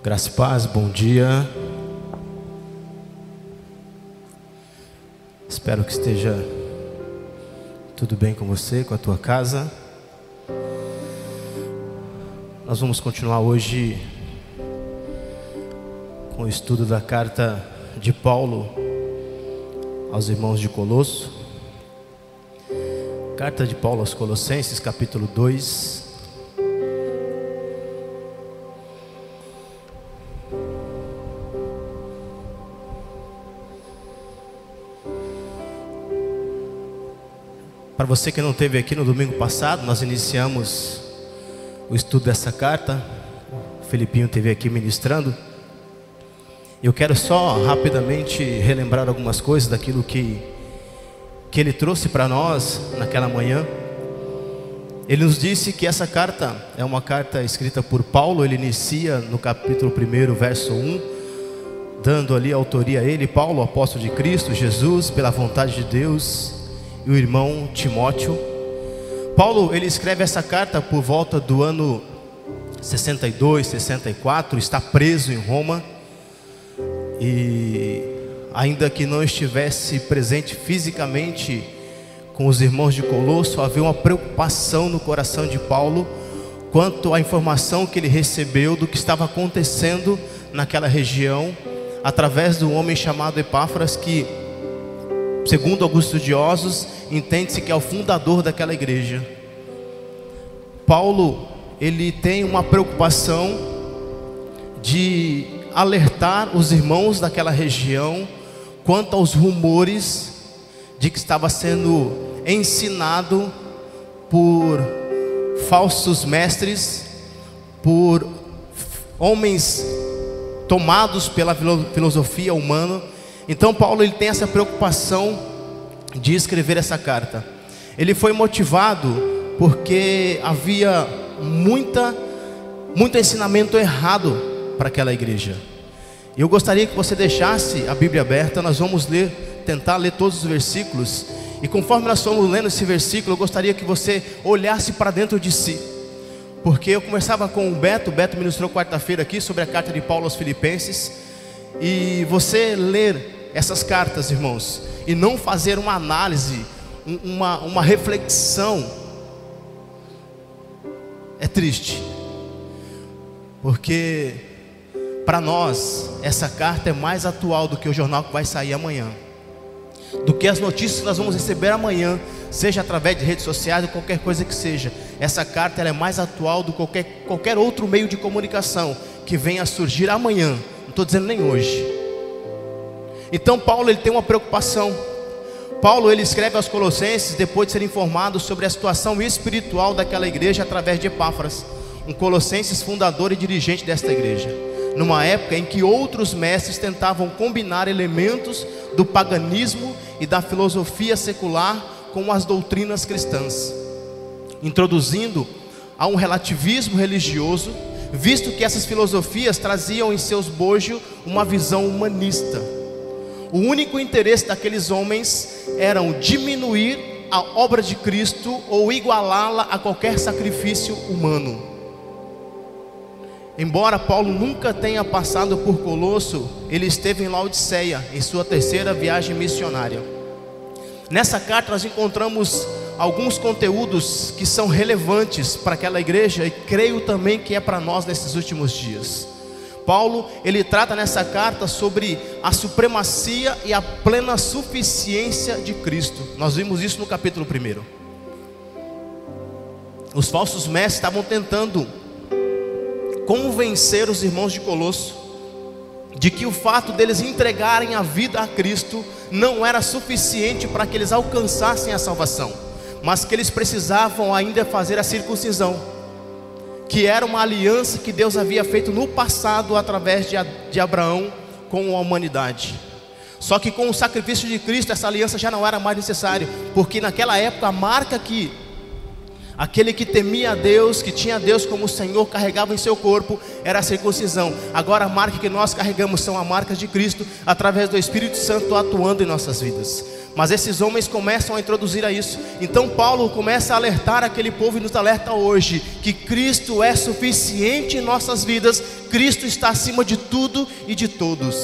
Graça e paz, bom dia. Espero que esteja tudo bem com você, com a tua casa. Nós vamos continuar hoje com o estudo da carta de Paulo aos irmãos de Colosso. Carta de Paulo aos Colossenses, capítulo 2. Para você que não esteve aqui no domingo passado, nós iniciamos o estudo dessa carta. O Felipinho esteve aqui ministrando. Eu quero só rapidamente relembrar algumas coisas daquilo que, que ele trouxe para nós naquela manhã. Ele nos disse que essa carta é uma carta escrita por Paulo, ele inicia no capítulo 1, verso 1, dando ali autoria a ele, Paulo, apóstolo de Cristo, Jesus, pela vontade de Deus, e o irmão Timóteo. Paulo, ele escreve essa carta por volta do ano 62, 64, está preso em Roma e ainda que não estivesse presente fisicamente com os irmãos de Colosso, havia uma preocupação no coração de Paulo quanto à informação que ele recebeu do que estava acontecendo naquela região, através do homem chamado Epáfras, que, segundo alguns estudiosos, entende-se que é o fundador daquela igreja. Paulo, ele tem uma preocupação de alertar os irmãos daquela região quanto aos rumores de que estava sendo ensinado por falsos mestres, por homens tomados pela filosofia humana. Então Paulo ele tem essa preocupação de escrever essa carta. Ele foi motivado porque havia muita muito ensinamento errado para aquela igreja. Eu gostaria que você deixasse a Bíblia aberta, nós vamos ler, tentar ler todos os versículos. E conforme nós fomos lendo esse versículo, eu gostaria que você olhasse para dentro de si. Porque eu conversava com o Beto, o Beto ministrou quarta-feira aqui sobre a carta de Paulo aos Filipenses. E você ler essas cartas, irmãos, e não fazer uma análise, uma, uma reflexão, é triste. Porque para nós, essa carta é mais atual do que o jornal que vai sair amanhã, do que as notícias que nós vamos receber amanhã, seja através de redes sociais ou qualquer coisa que seja. Essa carta é mais atual do que qualquer, qualquer outro meio de comunicação que venha a surgir amanhã. Não estou dizendo nem hoje. Então Paulo ele tem uma preocupação. Paulo ele escreve aos Colossenses depois de ser informado sobre a situação espiritual daquela igreja através de Epáfras, um Colossenses fundador e dirigente desta igreja numa época em que outros mestres tentavam combinar elementos do paganismo e da filosofia secular com as doutrinas cristãs, introduzindo a um relativismo religioso, visto que essas filosofias traziam em seus bojos uma visão humanista. O único interesse daqueles homens era diminuir a obra de Cristo ou igualá-la a qualquer sacrifício humano. Embora Paulo nunca tenha passado por Colosso, ele esteve em Laodiceia, em sua terceira viagem missionária. Nessa carta nós encontramos alguns conteúdos que são relevantes para aquela igreja e creio também que é para nós nesses últimos dias. Paulo, ele trata nessa carta sobre a supremacia e a plena suficiência de Cristo. Nós vimos isso no capítulo 1. Os falsos mestres estavam tentando convencer os irmãos de Colosso de que o fato deles entregarem a vida a Cristo não era suficiente para que eles alcançassem a salvação, mas que eles precisavam ainda fazer a circuncisão, que era uma aliança que Deus havia feito no passado através de Abraão com a humanidade. Só que com o sacrifício de Cristo, essa aliança já não era mais necessária, porque naquela época a marca que Aquele que temia a Deus, que tinha Deus como Senhor, carregava em seu corpo, era a circuncisão. Agora a marca que nós carregamos são as marcas de Cristo, através do Espírito Santo atuando em nossas vidas. Mas esses homens começam a introduzir a isso. Então Paulo começa a alertar aquele povo e nos alerta hoje que Cristo é suficiente em nossas vidas, Cristo está acima de tudo e de todos.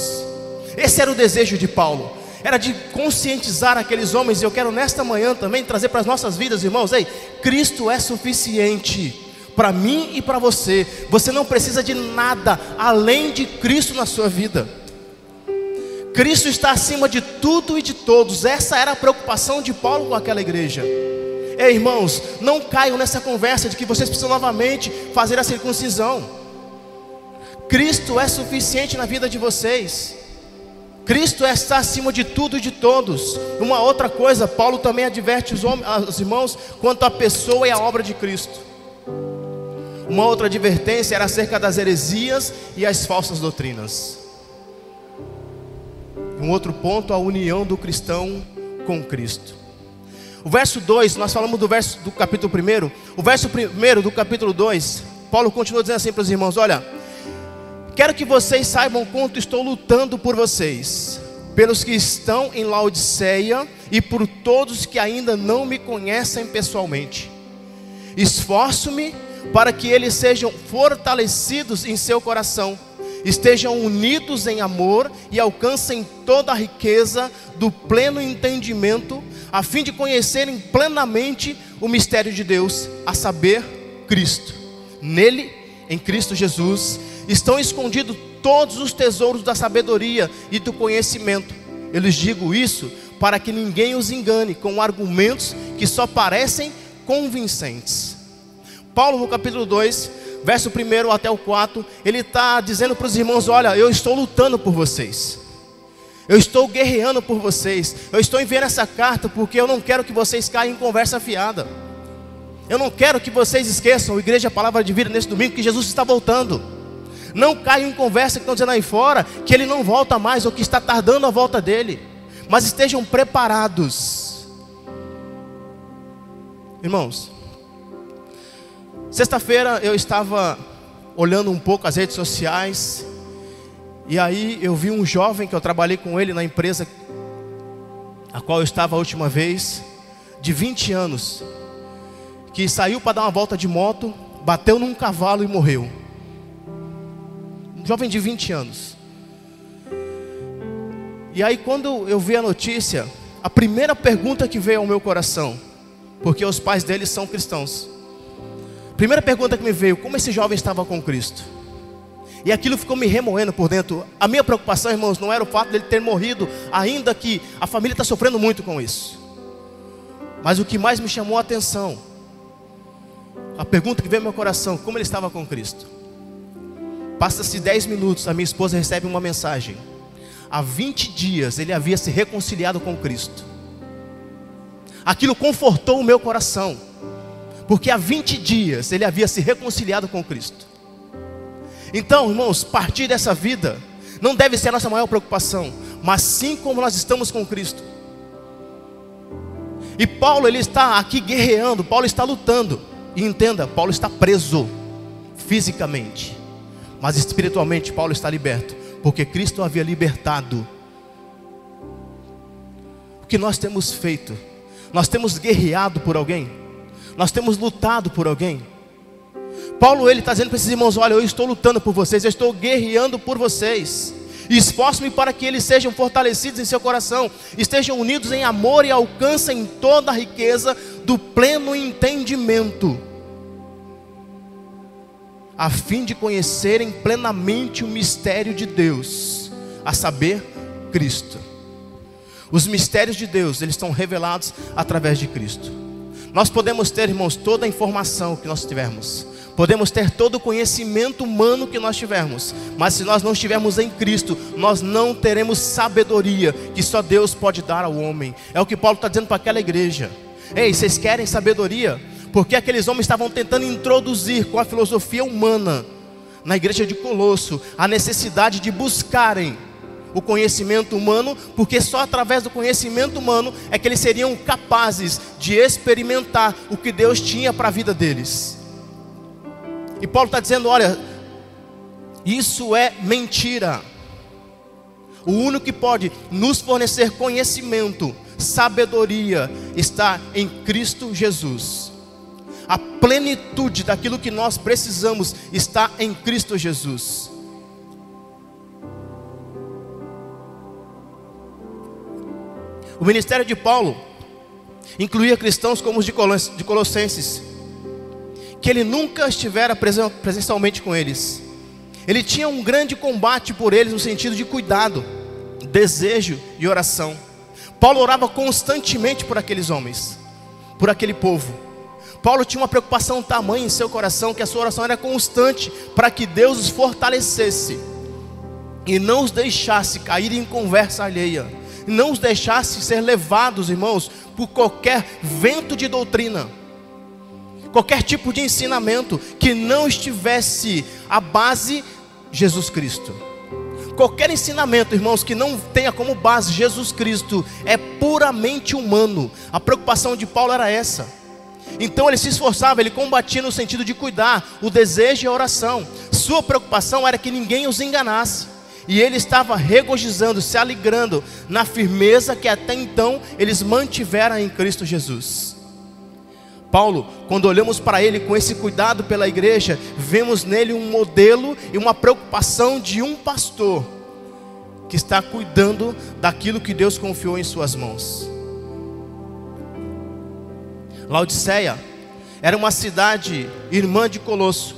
Esse era o desejo de Paulo. Era de conscientizar aqueles homens, e eu quero nesta manhã também trazer para as nossas vidas, irmãos, ei, Cristo é suficiente para mim e para você. Você não precisa de nada além de Cristo na sua vida. Cristo está acima de tudo e de todos. Essa era a preocupação de Paulo com aquela igreja. Ei, irmãos, não caiam nessa conversa de que vocês precisam novamente fazer a circuncisão. Cristo é suficiente na vida de vocês. Cristo está acima de tudo e de todos. Uma outra coisa, Paulo também adverte os, homens, os irmãos quanto à pessoa e à obra de Cristo. Uma outra advertência era acerca das heresias e as falsas doutrinas. Um outro ponto, a união do cristão com Cristo. O verso 2, nós falamos do verso do capítulo 1. O verso 1 do capítulo 2, Paulo continua dizendo assim para os irmãos: Olha, quero que vocês saibam quanto estou lutando por vocês, pelos que estão em Laodiceia e por todos que ainda não me conhecem pessoalmente. Esforço-me para que eles sejam fortalecidos em seu coração estejam unidos em amor e alcancem toda a riqueza do pleno entendimento, a fim de conhecerem plenamente o mistério de Deus, a saber, Cristo. Nele, em Cristo Jesus, estão escondidos todos os tesouros da sabedoria e do conhecimento. Eu lhes digo isso para que ninguém os engane com argumentos que só parecem convincentes. Paulo, no capítulo 2, verso 1 até o 4, ele está dizendo para os irmãos: Olha, eu estou lutando por vocês, eu estou guerreando por vocês, eu estou enviando essa carta porque eu não quero que vocês caiam em conversa fiada, eu não quero que vocês esqueçam, Igreja Palavra de Vida, nesse domingo, que Jesus está voltando. Não caiam em conversa que estão dizendo aí fora que ele não volta mais ou que está tardando a volta dele, mas estejam preparados. Irmãos, Sexta-feira eu estava olhando um pouco as redes sociais e aí eu vi um jovem que eu trabalhei com ele na empresa a qual eu estava a última vez, de 20 anos, que saiu para dar uma volta de moto, bateu num cavalo e morreu. Um jovem de 20 anos. E aí quando eu vi a notícia, a primeira pergunta que veio ao meu coração, porque os pais dele são cristãos. Primeira pergunta que me veio: como esse jovem estava com Cristo? E aquilo ficou me remoendo por dentro. A minha preocupação, irmãos, não era o fato dele ter morrido, ainda que a família está sofrendo muito com isso. Mas o que mais me chamou a atenção, a pergunta que veio ao meu coração: como ele estava com Cristo? Passa-se 10 minutos, a minha esposa recebe uma mensagem. Há 20 dias ele havia se reconciliado com Cristo. Aquilo confortou o meu coração porque há 20 dias ele havia se reconciliado com Cristo. Então, irmãos, partir dessa vida não deve ser a nossa maior preocupação, mas sim como nós estamos com Cristo. E Paulo ele está aqui guerreando, Paulo está lutando. E entenda, Paulo está preso fisicamente, mas espiritualmente Paulo está liberto, porque Cristo havia libertado. O que nós temos feito? Nós temos guerreado por alguém? Nós temos lutado por alguém. Paulo ele está dizendo para esses irmãos: olha, eu estou lutando por vocês, eu estou guerreando por vocês. Esforço-me para que eles sejam fortalecidos em seu coração, estejam unidos em amor e alcancem toda a riqueza do pleno entendimento, a fim de conhecerem plenamente o mistério de Deus, a saber, Cristo. Os mistérios de Deus, eles estão revelados através de Cristo. Nós podemos ter, irmãos, toda a informação que nós tivermos. Podemos ter todo o conhecimento humano que nós tivermos, mas se nós não estivermos em Cristo, nós não teremos sabedoria que só Deus pode dar ao homem. É o que Paulo está dizendo para aquela igreja. Ei, vocês querem sabedoria? Porque aqueles homens estavam tentando introduzir com a filosofia humana na igreja de Colosso a necessidade de buscarem o conhecimento humano, porque só através do conhecimento humano é que eles seriam capazes de experimentar o que Deus tinha para a vida deles. E Paulo está dizendo: olha, isso é mentira. O único que pode nos fornecer conhecimento sabedoria está em Cristo Jesus. A plenitude daquilo que nós precisamos está em Cristo Jesus. O ministério de Paulo incluía cristãos como os de Colossenses, que ele nunca estivera presencialmente com eles. Ele tinha um grande combate por eles no sentido de cuidado, desejo e oração. Paulo orava constantemente por aqueles homens, por aquele povo. Paulo tinha uma preocupação tamanha em seu coração que a sua oração era constante para que Deus os fortalecesse e não os deixasse cair em conversa alheia não os deixasse ser levados, irmãos, por qualquer vento de doutrina, qualquer tipo de ensinamento que não estivesse à base Jesus Cristo. Qualquer ensinamento, irmãos, que não tenha como base Jesus Cristo, é puramente humano. A preocupação de Paulo era essa. Então ele se esforçava, ele combatia no sentido de cuidar, o desejo e a oração. Sua preocupação era que ninguém os enganasse. E ele estava regozijando, se alegrando na firmeza que até então eles mantiveram em Cristo Jesus. Paulo, quando olhamos para ele com esse cuidado pela igreja, vemos nele um modelo e uma preocupação de um pastor que está cuidando daquilo que Deus confiou em suas mãos. Laodiceia era uma cidade irmã de Colosso,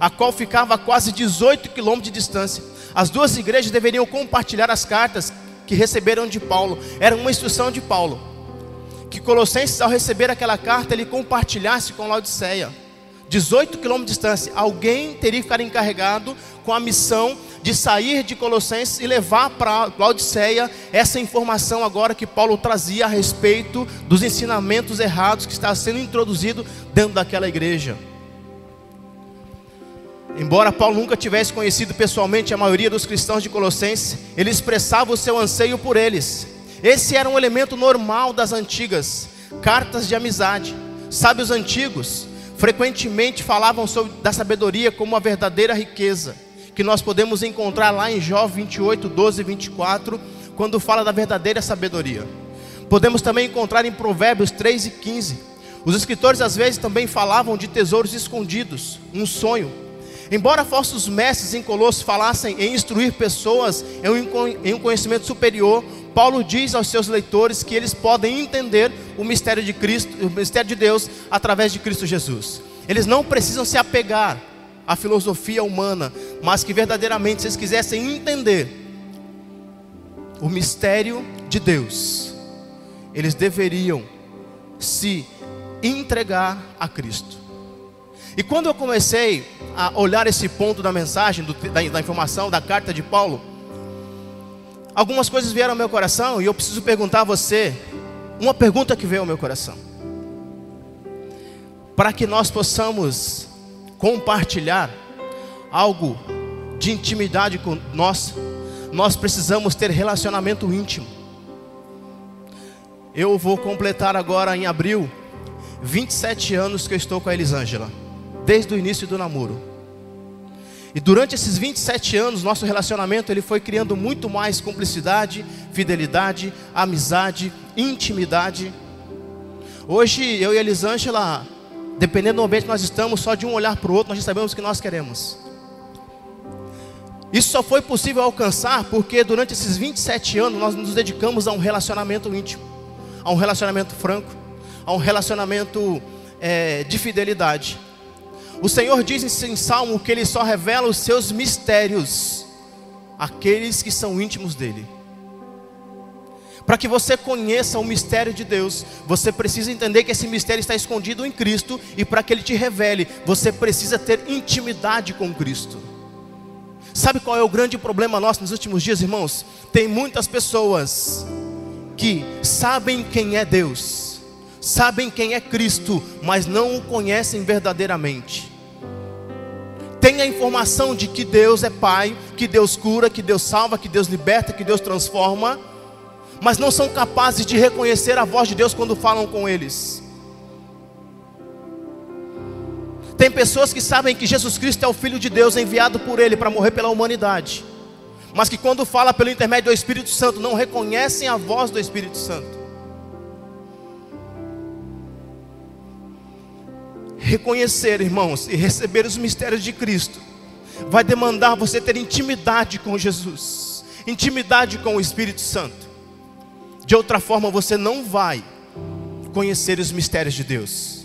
a qual ficava a quase 18 quilômetros de distância. As duas igrejas deveriam compartilhar as cartas que receberam de Paulo. Era uma instrução de Paulo. Que Colossenses, ao receber aquela carta, ele compartilhasse com Laodiceia. 18 quilômetros de distância. Alguém teria que ficar encarregado com a missão de sair de Colossenses e levar para Laodiceia essa informação agora que Paulo trazia a respeito dos ensinamentos errados que estavam sendo introduzidos dentro daquela igreja. Embora Paulo nunca tivesse conhecido pessoalmente a maioria dos cristãos de Colossenses, ele expressava o seu anseio por eles. Esse era um elemento normal das antigas cartas de amizade. Sábios antigos frequentemente falavam sobre da sabedoria como uma verdadeira riqueza, que nós podemos encontrar lá em Jó 28, 12 e 24, quando fala da verdadeira sabedoria. Podemos também encontrar em Provérbios 3 e 15. Os escritores às vezes também falavam de tesouros escondidos, um sonho Embora falsos mestres em Colossos falassem em instruir pessoas em um conhecimento superior, Paulo diz aos seus leitores que eles podem entender o mistério de Cristo, o mistério de Deus através de Cristo Jesus. Eles não precisam se apegar à filosofia humana, mas que verdadeiramente se eles quisessem entender o mistério de Deus, eles deveriam se entregar a Cristo. E quando eu comecei a olhar esse ponto da mensagem, do, da, da informação, da carta de Paulo, algumas coisas vieram ao meu coração e eu preciso perguntar a você uma pergunta que veio ao meu coração. Para que nós possamos compartilhar algo de intimidade com nós, nós precisamos ter relacionamento íntimo. Eu vou completar agora em abril 27 anos que eu estou com a Elisângela desde o início do namoro. E durante esses 27 anos, nosso relacionamento ele foi criando muito mais cumplicidade, fidelidade, amizade, intimidade. Hoje eu e a Elisângela, dependendo do ambiente que nós estamos, só de um olhar para o outro, nós já sabemos o que nós queremos. Isso só foi possível alcançar porque durante esses 27 anos nós nos dedicamos a um relacionamento íntimo, a um relacionamento franco, a um relacionamento é, de fidelidade. O Senhor diz em Salmo que Ele só revela os seus mistérios àqueles que são íntimos dEle. Para que você conheça o mistério de Deus, você precisa entender que esse mistério está escondido em Cristo, e para que Ele te revele, você precisa ter intimidade com Cristo. Sabe qual é o grande problema nosso nos últimos dias, irmãos? Tem muitas pessoas que sabem quem é Deus, sabem quem é Cristo, mas não o conhecem verdadeiramente. Tem a informação de que Deus é Pai, que Deus cura, que Deus salva, que Deus liberta, que Deus transforma, mas não são capazes de reconhecer a voz de Deus quando falam com eles. Tem pessoas que sabem que Jesus Cristo é o Filho de Deus enviado por Ele para morrer pela humanidade, mas que quando fala pelo intermédio do Espírito Santo não reconhecem a voz do Espírito Santo. Reconhecer, irmãos, e receber os mistérios de Cristo vai demandar você ter intimidade com Jesus, intimidade com o Espírito Santo. De outra forma, você não vai conhecer os mistérios de Deus.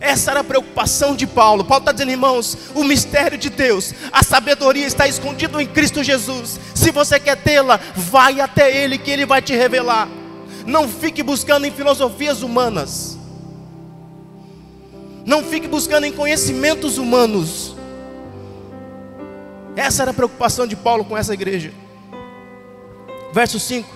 Essa era a preocupação de Paulo. Paulo está dizendo, irmãos, o mistério de Deus, a sabedoria está escondido em Cristo Jesus. Se você quer tê-la, vai até Ele que Ele vai te revelar. Não fique buscando em filosofias humanas. Não fique buscando em conhecimentos humanos. Essa era a preocupação de Paulo com essa igreja. Verso 5: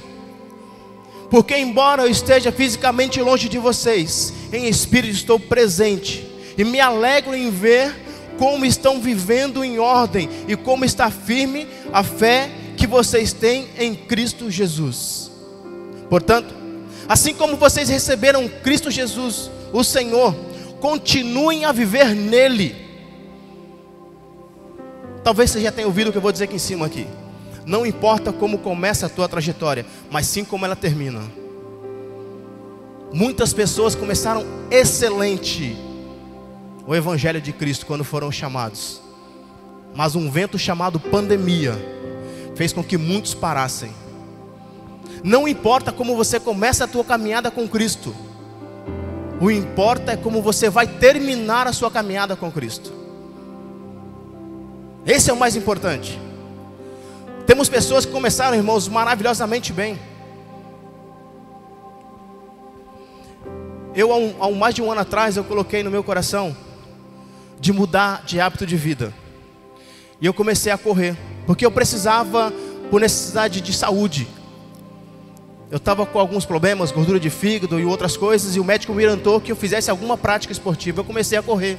Porque, embora eu esteja fisicamente longe de vocês, em espírito estou presente, e me alegro em ver como estão vivendo em ordem e como está firme a fé que vocês têm em Cristo Jesus. Portanto, assim como vocês receberam Cristo Jesus, o Senhor, continuem a viver nele Talvez você já tenha ouvido o que eu vou dizer aqui em cima aqui. Não importa como começa a tua trajetória, mas sim como ela termina. Muitas pessoas começaram excelente o evangelho de Cristo quando foram chamados. Mas um vento chamado pandemia fez com que muitos parassem. Não importa como você começa a tua caminhada com Cristo. O importa é como você vai terminar a sua caminhada com Cristo. Esse é o mais importante. Temos pessoas que começaram, irmãos, maravilhosamente bem. Eu, há, um, há mais de um ano atrás, eu coloquei no meu coração de mudar de hábito de vida. E eu comecei a correr, porque eu precisava, por necessidade de saúde. Eu estava com alguns problemas, gordura de fígado e outras coisas, e o médico me orientou que eu fizesse alguma prática esportiva. Eu comecei a correr.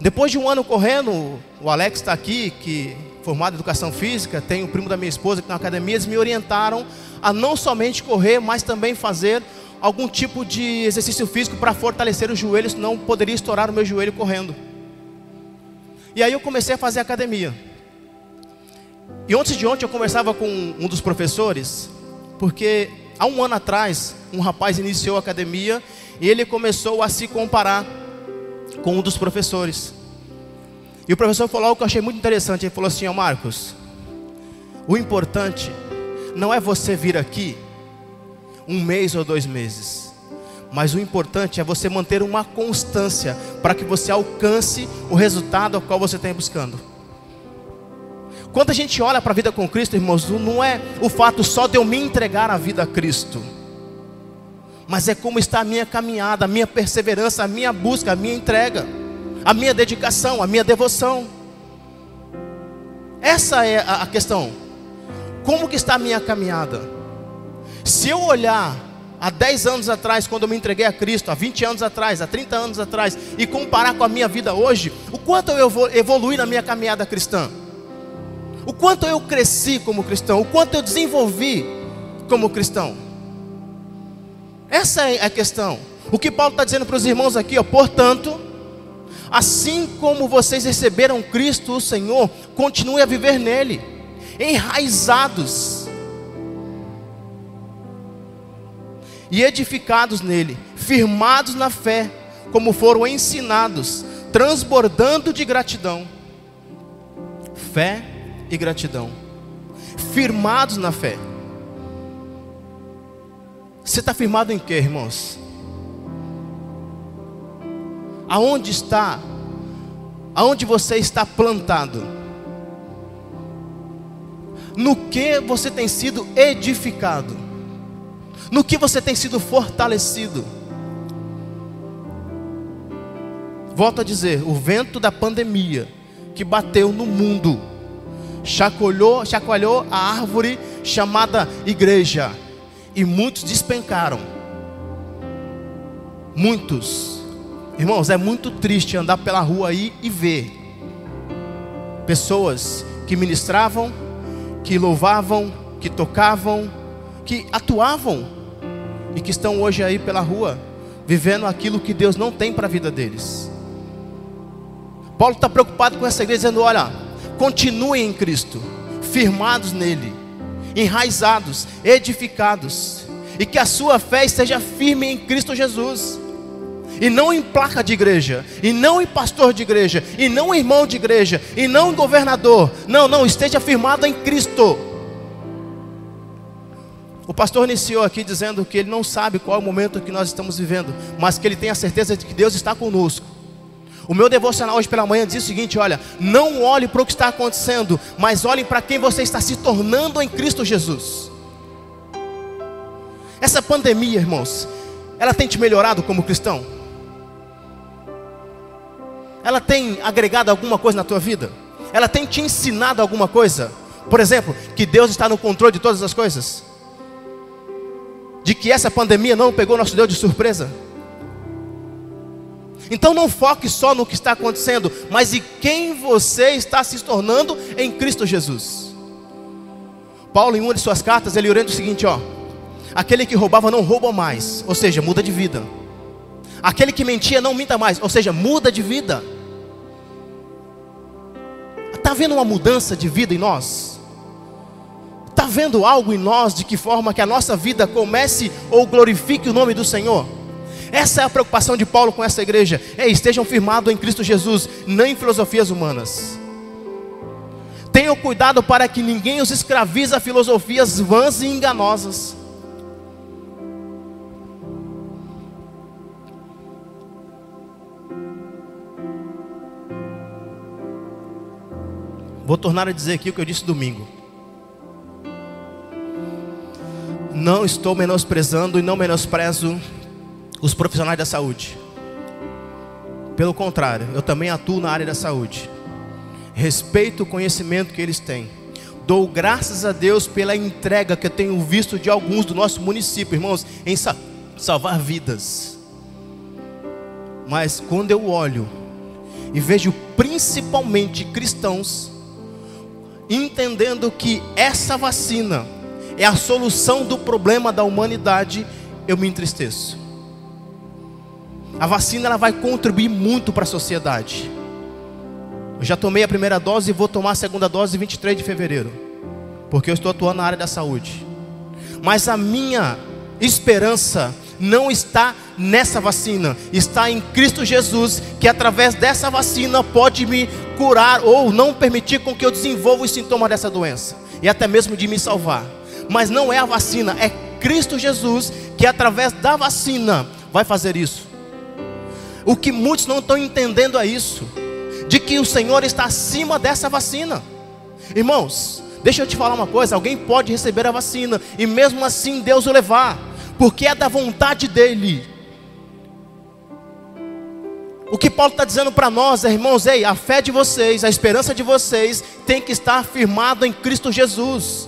Depois de um ano correndo, o Alex está aqui, que formado em educação física, tem o primo da minha esposa que na academia, eles me orientaram a não somente correr, mas também fazer algum tipo de exercício físico para fortalecer os joelhos, senão poderia estourar o meu joelho correndo. E aí eu comecei a fazer academia. E antes de ontem eu conversava com um dos professores, porque há um ano atrás um rapaz iniciou a academia e ele começou a se comparar com um dos professores. E o professor falou algo que eu achei muito interessante. Ele falou assim: Ó Marcos, o importante não é você vir aqui um mês ou dois meses, mas o importante é você manter uma constância para que você alcance o resultado ao qual você está buscando. Quando a gente olha para a vida com Cristo, irmãos, não é o fato só de eu me entregar a vida a Cristo mas é como está a minha caminhada, a minha perseverança, a minha busca, a minha entrega, a minha dedicação, a minha devoção. Essa é a questão. Como que está a minha caminhada? Se eu olhar há 10 anos atrás, quando eu me entreguei a Cristo, há 20 anos atrás, há 30 anos atrás, e comparar com a minha vida hoje, o quanto eu evolui na minha caminhada cristã? O quanto eu cresci como cristão? O quanto eu desenvolvi como cristão? Essa é a questão. O que Paulo está dizendo para os irmãos aqui, ó, portanto, assim como vocês receberam Cristo, o Senhor, continue a viver nele, enraizados e edificados nele, firmados na fé, como foram ensinados, transbordando de gratidão. Fé e gratidão. Firmados na fé. Você está firmado em quê, irmãos? Aonde está? Aonde você está plantado? No que você tem sido edificado? No que você tem sido fortalecido? Volto a dizer, o vento da pandemia que bateu no mundo chacoalhou, chacoalhou a árvore chamada igreja e muitos despencaram. Muitos. Irmãos, é muito triste andar pela rua aí e ver pessoas que ministravam, que louvavam, que tocavam, que atuavam e que estão hoje aí pela rua vivendo aquilo que Deus não tem para a vida deles. Paulo está preocupado com essa igreja, dizendo: olha, continuem em Cristo, firmados nele enraizados, edificados, e que a sua fé esteja firme em Cristo Jesus. e não em placa de igreja, e não em pastor de igreja, e não em irmão de igreja, e não em governador. Não, não, esteja firmado em Cristo. O pastor iniciou aqui dizendo que ele não sabe qual é o momento que nós estamos vivendo, mas que ele tem a certeza de que Deus está conosco. O meu devocional hoje pela manhã diz o seguinte: olha, não olhe para o que está acontecendo, mas olhe para quem você está se tornando em Cristo Jesus. Essa pandemia, irmãos, ela tem te melhorado como cristão? Ela tem agregado alguma coisa na tua vida? Ela tem te ensinado alguma coisa? Por exemplo, que Deus está no controle de todas as coisas? De que essa pandemia não pegou nosso Deus de surpresa? Então não foque só no que está acontecendo, mas em quem você está se tornando em Cristo Jesus. Paulo, em uma de suas cartas, ele orienta o seguinte: ó, aquele que roubava não rouba mais, ou seja, muda de vida. Aquele que mentia não minta mais, ou seja, muda de vida. Está vendo uma mudança de vida em nós? Está vendo algo em nós de que forma que a nossa vida comece ou glorifique o nome do Senhor? Essa é a preocupação de Paulo com essa igreja. É, estejam firmados em Cristo Jesus, não em filosofias humanas. Tenham cuidado para que ninguém os escravize a filosofias vãs e enganosas. Vou tornar a dizer aqui o que eu disse domingo. Não estou menosprezando e não menosprezo os profissionais da saúde. Pelo contrário, eu também atuo na área da saúde. Respeito o conhecimento que eles têm. Dou graças a Deus pela entrega que eu tenho visto de alguns do nosso município, irmãos, em sa salvar vidas. Mas quando eu olho e vejo principalmente cristãos entendendo que essa vacina é a solução do problema da humanidade, eu me entristeço. A vacina ela vai contribuir muito para a sociedade. Eu já tomei a primeira dose e vou tomar a segunda dose 23 de fevereiro, porque eu estou atuando na área da saúde. Mas a minha esperança não está nessa vacina, está em Cristo Jesus, que através dessa vacina pode me curar ou não permitir com que eu desenvolva os sintomas dessa doença e até mesmo de me salvar. Mas não é a vacina, é Cristo Jesus que através da vacina vai fazer isso. O que muitos não estão entendendo é isso, de que o Senhor está acima dessa vacina. Irmãos, deixa eu te falar uma coisa: alguém pode receber a vacina e mesmo assim Deus o levar, porque é da vontade dEle. O que Paulo está dizendo para nós, irmãos, ei, a fé de vocês, a esperança de vocês tem que estar firmado em Cristo Jesus.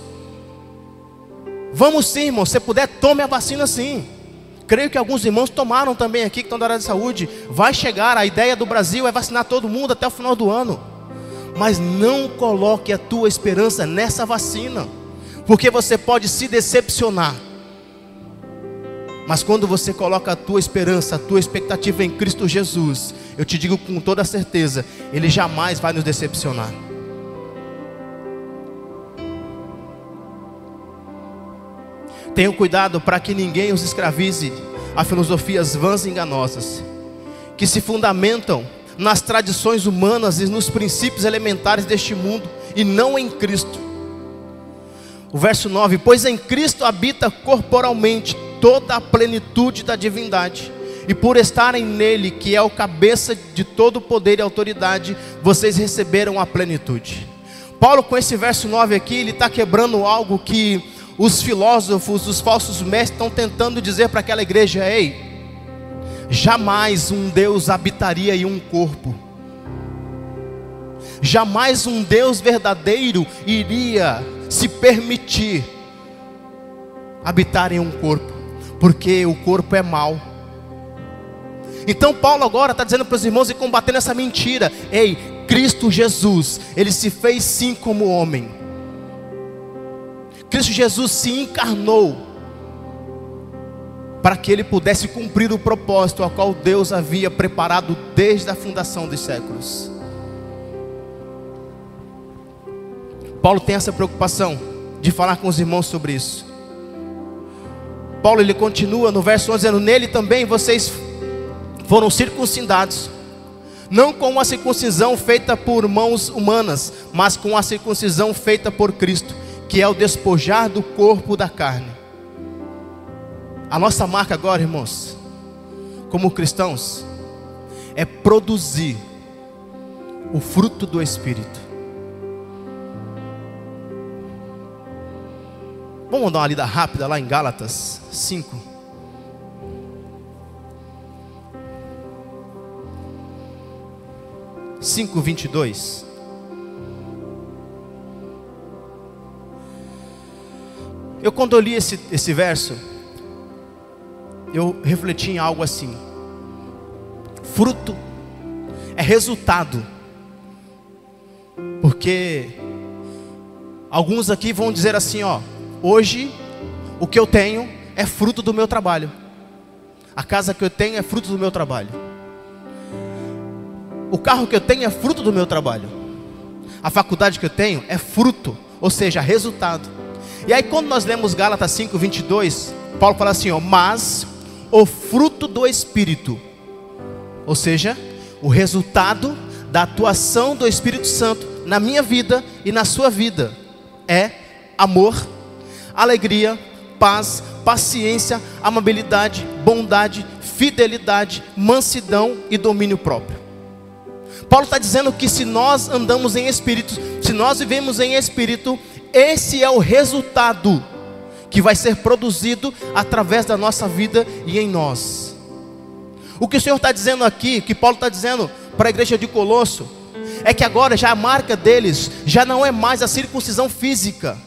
Vamos sim, irmão, se puder, tome a vacina sim. Creio que alguns irmãos tomaram também aqui que estão da área de saúde. Vai chegar, a ideia do Brasil é vacinar todo mundo até o final do ano. Mas não coloque a tua esperança nessa vacina, porque você pode se decepcionar. Mas quando você coloca a tua esperança, a tua expectativa em Cristo Jesus, eu te digo com toda certeza, Ele jamais vai nos decepcionar. Tenham cuidado para que ninguém os escravize a filosofias vãs e enganosas, que se fundamentam nas tradições humanas e nos princípios elementares deste mundo, e não em Cristo. O verso 9: Pois em Cristo habita corporalmente toda a plenitude da divindade, e por estarem nele, que é o cabeça de todo poder e autoridade, vocês receberam a plenitude. Paulo, com esse verso 9 aqui, ele está quebrando algo que os filósofos, os falsos mestres estão tentando dizer para aquela igreja: ei, jamais um Deus habitaria em um corpo, jamais um Deus verdadeiro iria se permitir habitar em um corpo, porque o corpo é mau. Então Paulo agora está dizendo para os irmãos e combatendo essa mentira: ei, Cristo Jesus, ele se fez sim como homem Cristo Jesus se encarnou para que ele pudesse cumprir o propósito ao qual Deus havia preparado desde a fundação dos séculos. Paulo tem essa preocupação de falar com os irmãos sobre isso. Paulo ele continua no verso 11 dizendo: Nele também vocês foram circuncidados, não com a circuncisão feita por mãos humanas, mas com a circuncisão feita por Cristo, que é o despojar do corpo da carne. A nossa marca agora, irmãos, como cristãos, é produzir o fruto do Espírito. Vamos dar uma lida rápida lá em Gálatas 5. Cinco vinte e dois. Eu quando eu li esse, esse verso, eu refleti em algo assim. Fruto é resultado. Porque alguns aqui vão dizer assim, ó, Hoje, o que eu tenho é fruto do meu trabalho. A casa que eu tenho é fruto do meu trabalho. O carro que eu tenho é fruto do meu trabalho. A faculdade que eu tenho é fruto, ou seja, resultado. E aí, quando nós lemos Gálatas 5, 22, Paulo fala assim: ó, mas o fruto do Espírito, ou seja, o resultado da atuação do Espírito Santo na minha vida e na sua vida, é amor, alegria, paz, paciência, amabilidade, bondade, fidelidade, mansidão e domínio próprio. Paulo está dizendo que se nós andamos em espírito, se nós vivemos em espírito, esse é o resultado que vai ser produzido através da nossa vida e em nós. O que o Senhor está dizendo aqui, que Paulo está dizendo para a igreja de Colosso, é que agora já a marca deles já não é mais a circuncisão física,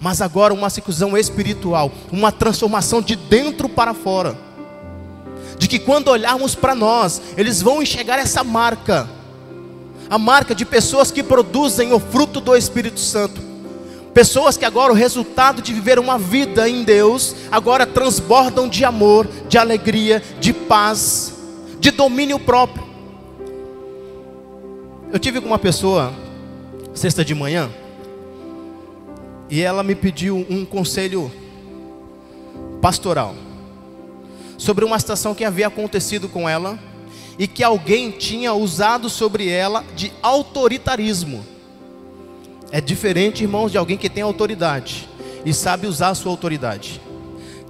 mas agora uma circuncisão espiritual, uma transformação de dentro para fora. De que quando olharmos para nós, eles vão enxergar essa marca, a marca de pessoas que produzem o fruto do Espírito Santo. Pessoas que agora o resultado de viver uma vida em Deus, agora transbordam de amor, de alegria, de paz, de domínio próprio. Eu tive com uma pessoa sexta de manhã, e ela me pediu um conselho pastoral sobre uma situação que havia acontecido com ela e que alguém tinha usado sobre ela de autoritarismo. É diferente, irmãos, de alguém que tem autoridade e sabe usar a sua autoridade.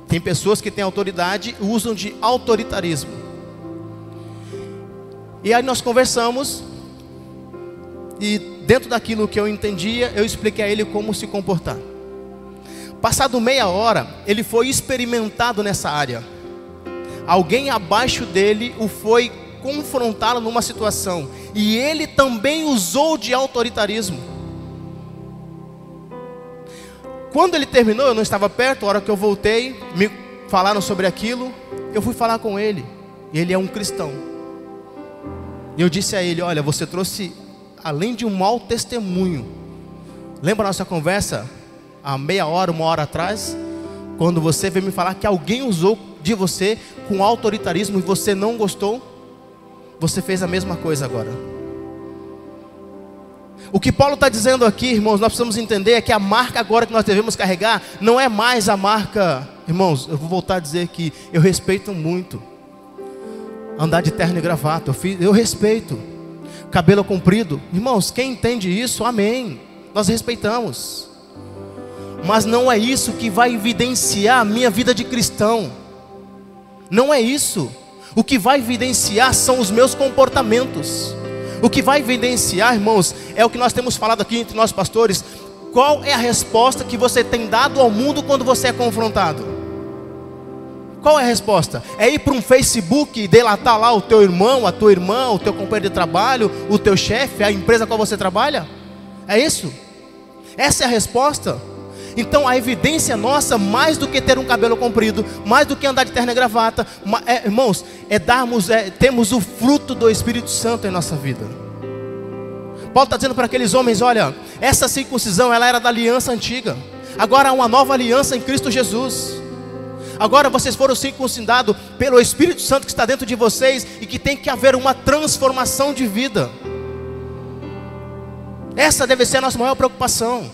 Tem pessoas que têm autoridade e usam de autoritarismo. E aí nós conversamos e dentro daquilo que eu entendia, eu expliquei a ele como se comportar. Passado meia hora, ele foi experimentado nessa área. Alguém abaixo dele o foi confrontá-lo numa situação, e ele também usou de autoritarismo. Quando ele terminou, eu não estava perto, a hora que eu voltei, me falaram sobre aquilo, eu fui falar com ele. Ele é um cristão. E eu disse a ele: Olha, você trouxe além de um mau testemunho. Lembra a nossa conversa há meia hora, uma hora atrás? Quando você veio me falar que alguém usou de você com autoritarismo e você não gostou? Você fez a mesma coisa agora. O que Paulo está dizendo aqui, irmãos, nós precisamos entender é que a marca agora que nós devemos carregar não é mais a marca, irmãos, eu vou voltar a dizer que eu respeito muito andar de terno e gravata, eu, fiz, eu respeito cabelo comprido. Irmãos, quem entende isso, amém. Nós respeitamos. Mas não é isso que vai evidenciar a minha vida de cristão. Não é isso. O que vai evidenciar são os meus comportamentos. O que vai evidenciar, irmãos, é o que nós temos falado aqui entre nós pastores. Qual é a resposta que você tem dado ao mundo quando você é confrontado? Qual é a resposta? É ir para um Facebook e delatar lá o teu irmão, a tua irmã, o teu companheiro de trabalho, o teu chefe, a empresa com a qual você trabalha? É isso? Essa é a resposta? Então a evidência nossa, mais do que ter um cabelo comprido, mais do que andar de terno e gravata, é, irmãos, é darmos, é, temos o fruto do Espírito Santo em nossa vida. Paulo está dizendo para aqueles homens: olha, essa circuncisão ela era da aliança antiga, agora há uma nova aliança em Cristo Jesus. Agora vocês foram circuncidados pelo Espírito Santo que está dentro de vocês e que tem que haver uma transformação de vida. Essa deve ser a nossa maior preocupação.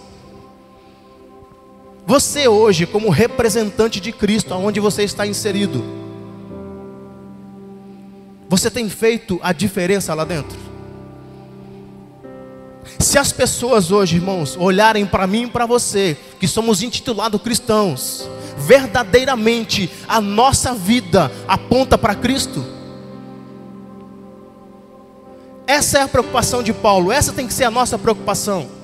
Você hoje, como representante de Cristo, aonde você está inserido, Você tem feito a diferença lá dentro? Se as pessoas hoje, irmãos, olharem para mim e para você, que somos intitulados cristãos, verdadeiramente a nossa vida aponta para Cristo? Essa é a preocupação de Paulo, essa tem que ser a nossa preocupação.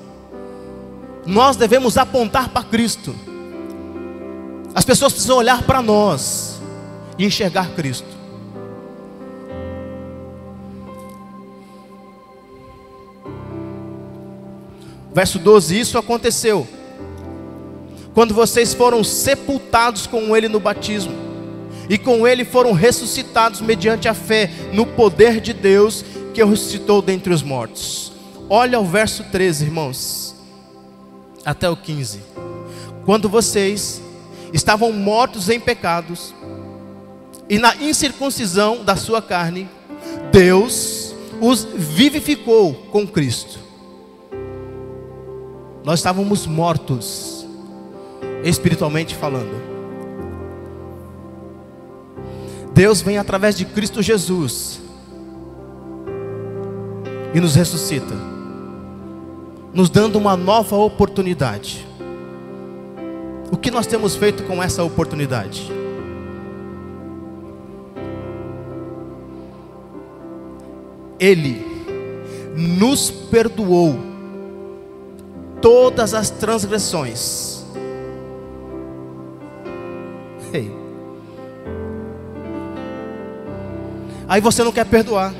Nós devemos apontar para Cristo. As pessoas precisam olhar para nós e enxergar Cristo. Verso 12: Isso aconteceu quando vocês foram sepultados com Ele no batismo, e com Ele foram ressuscitados mediante a fé no poder de Deus que ressuscitou dentre os mortos. Olha o verso 13, irmãos, até o 15. Quando vocês estavam mortos em pecados e na incircuncisão da sua carne, Deus os vivificou com Cristo. Nós estávamos mortos, espiritualmente falando. Deus vem através de Cristo Jesus e nos ressuscita, nos dando uma nova oportunidade. O que nós temos feito com essa oportunidade? Ele nos perdoou todas as transgressões. Ei. Aí você não quer perdoar.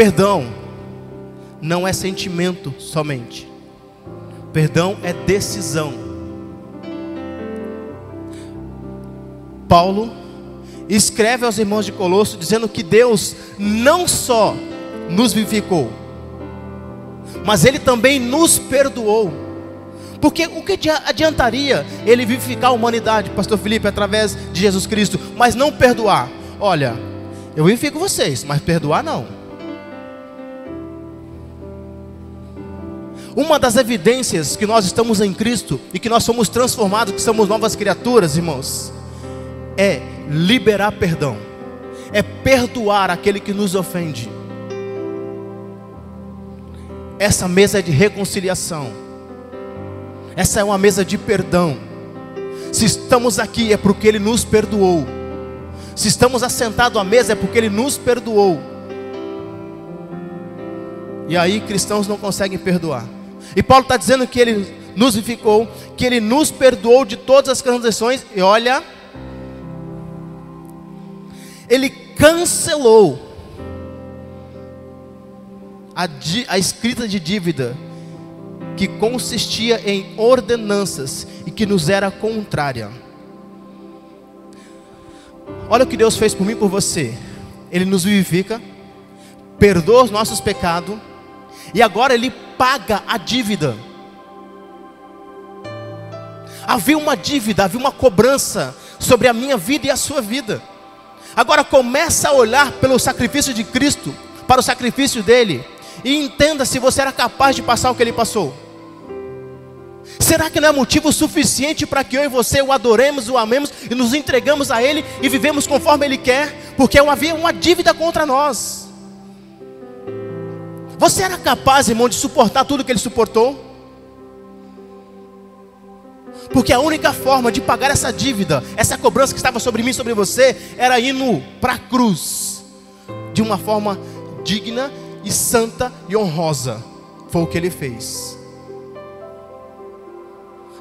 Perdão não é sentimento somente. Perdão é decisão. Paulo escreve aos irmãos de Colosso dizendo que Deus não só nos vivificou, mas Ele também nos perdoou. Porque o que adiantaria Ele vivificar a humanidade, Pastor Felipe, através de Jesus Cristo, mas não perdoar? Olha, eu vivifico vocês, mas perdoar não. Uma das evidências que nós estamos em Cristo e que nós somos transformados, que somos novas criaturas, irmãos, é liberar perdão, é perdoar aquele que nos ofende. Essa mesa é de reconciliação, essa é uma mesa de perdão. Se estamos aqui é porque Ele nos perdoou, se estamos assentados à mesa é porque Ele nos perdoou. E aí cristãos não conseguem perdoar. E Paulo está dizendo que ele nos vivificou, que ele nos perdoou de todas as transgressões, e olha, ele cancelou a, a escrita de dívida que consistia em ordenanças e que nos era contrária. Olha o que Deus fez por mim e por você. Ele nos vivifica, perdoa os nossos pecados e agora ele paga a dívida. Havia uma dívida, havia uma cobrança sobre a minha vida e a sua vida. Agora começa a olhar pelo sacrifício de Cristo, para o sacrifício dele, e entenda se você era capaz de passar o que ele passou. Será que não é motivo suficiente para que eu e você o adoremos, o amemos e nos entregamos a Ele e vivemos conforme Ele quer? Porque havia uma dívida contra nós. Você era capaz, irmão, de suportar tudo que ele suportou? Porque a única forma de pagar essa dívida, essa cobrança que estava sobre mim, sobre você, era indo para a cruz, de uma forma digna e santa e honrosa. Foi o que ele fez.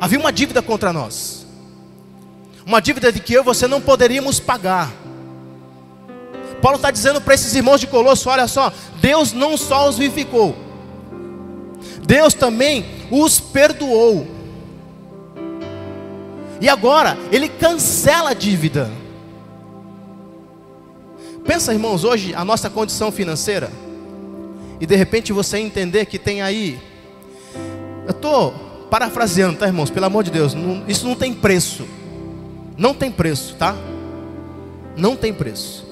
Havia uma dívida contra nós, uma dívida de que eu e você não poderíamos pagar. Paulo está dizendo para esses irmãos de Colosso: olha só, Deus não só os vivificou, Deus também os perdoou. E agora, Ele cancela a dívida. Pensa, irmãos, hoje a nossa condição financeira, e de repente você entender que tem aí, eu estou parafraseando, tá, irmãos? Pelo amor de Deus, não, isso não tem preço, não tem preço, tá? Não tem preço.